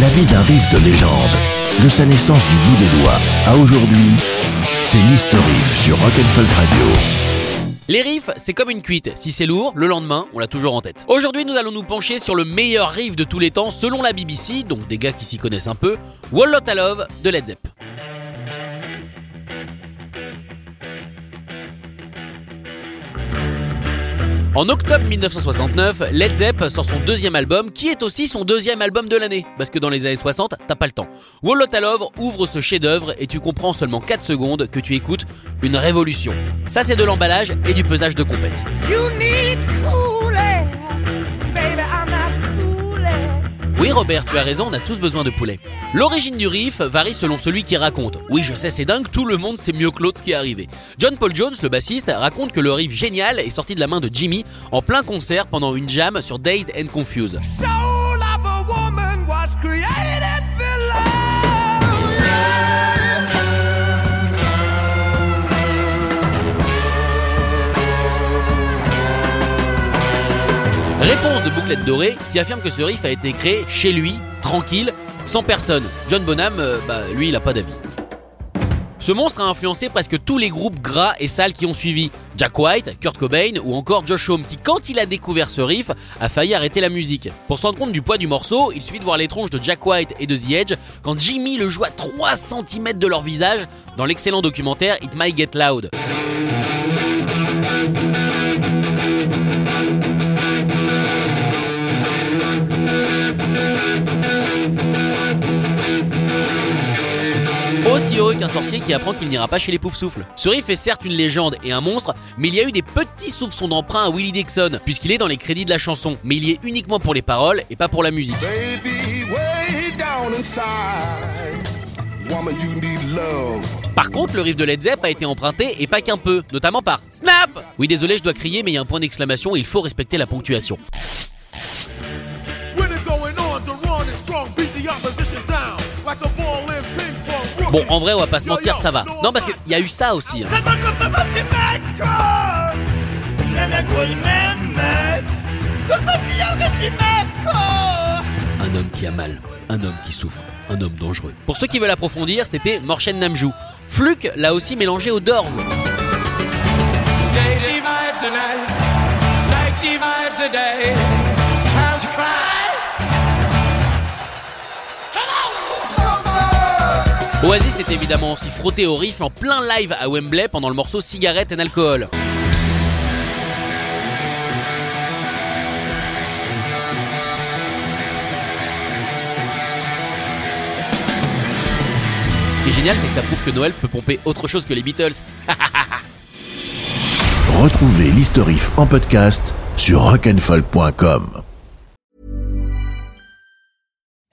La vie d'un riff de légende, de sa naissance du bout des doigts à aujourd'hui, c'est l'History Riff sur Rock'n'Folk Radio. Les riffs, c'est comme une cuite. Si c'est lourd, le lendemain, on l'a toujours en tête. Aujourd'hui, nous allons nous pencher sur le meilleur riff de tous les temps selon la BBC, donc des gars qui s'y connaissent un peu, Wall Love de Led Zepp. En octobre 1969, Led Zepp sort son deuxième album, qui est aussi son deuxième album de l'année, parce que dans les années 60, t'as pas le temps. Lotta Love ouvre ce chef-d'œuvre et tu comprends en seulement 4 secondes que tu écoutes une révolution. Ça, c'est de l'emballage et du pesage de compète. Robert, tu as raison, on a tous besoin de poulet. L'origine du riff varie selon celui qui raconte. Oui, je sais, c'est dingue, tout le monde sait mieux que l'autre ce qui est arrivé. John Paul Jones, le bassiste, raconte que le riff génial est sorti de la main de Jimmy en plein concert pendant une jam sur Dazed and Confused. De Bouclette Dorée qui affirme que ce riff a été créé chez lui, tranquille, sans personne. John Bonham, euh, bah, lui, il a pas d'avis. Ce monstre a influencé presque tous les groupes gras et sales qui ont suivi. Jack White, Kurt Cobain ou encore Josh Homme qui, quand il a découvert ce riff, a failli arrêter la musique. Pour se rendre compte du poids du morceau, il suffit de voir les tronches de Jack White et de The Edge quand Jimmy le joue à 3 cm de leur visage dans l'excellent documentaire It Might Get Loud. Aussi heureux qu'un sorcier qui apprend qu'il n'ira pas chez les poufs-souffles. Ce riff est certes une légende et un monstre, mais il y a eu des petits soupçons d'emprunt à Willie Dixon, puisqu'il est dans les crédits de la chanson, mais il y est uniquement pour les paroles et pas pour la musique. Par contre, le riff de Led Zepp a été emprunté et pas qu'un peu, notamment par Snap Oui, désolé, je dois crier, mais il y a un point d'exclamation et il faut respecter la ponctuation. Bon, en vrai, on va pas se mentir, ça va. Non, parce qu'il y a eu ça aussi. hein. Un homme qui a mal, un homme qui souffre, un homme dangereux. Pour ceux qui veulent approfondir, c'était Morchen Namjou. Fluke l'a aussi mélangé aux Doors. Oasis s'est évidemment aussi frotté au riff en plein live à Wembley pendant le morceau Cigarette and Alcohol. Ce qui est génial, c'est que ça prouve que Noël peut pomper autre chose que les Beatles. Retrouvez l'History Riff en podcast sur rock'n'folk.com.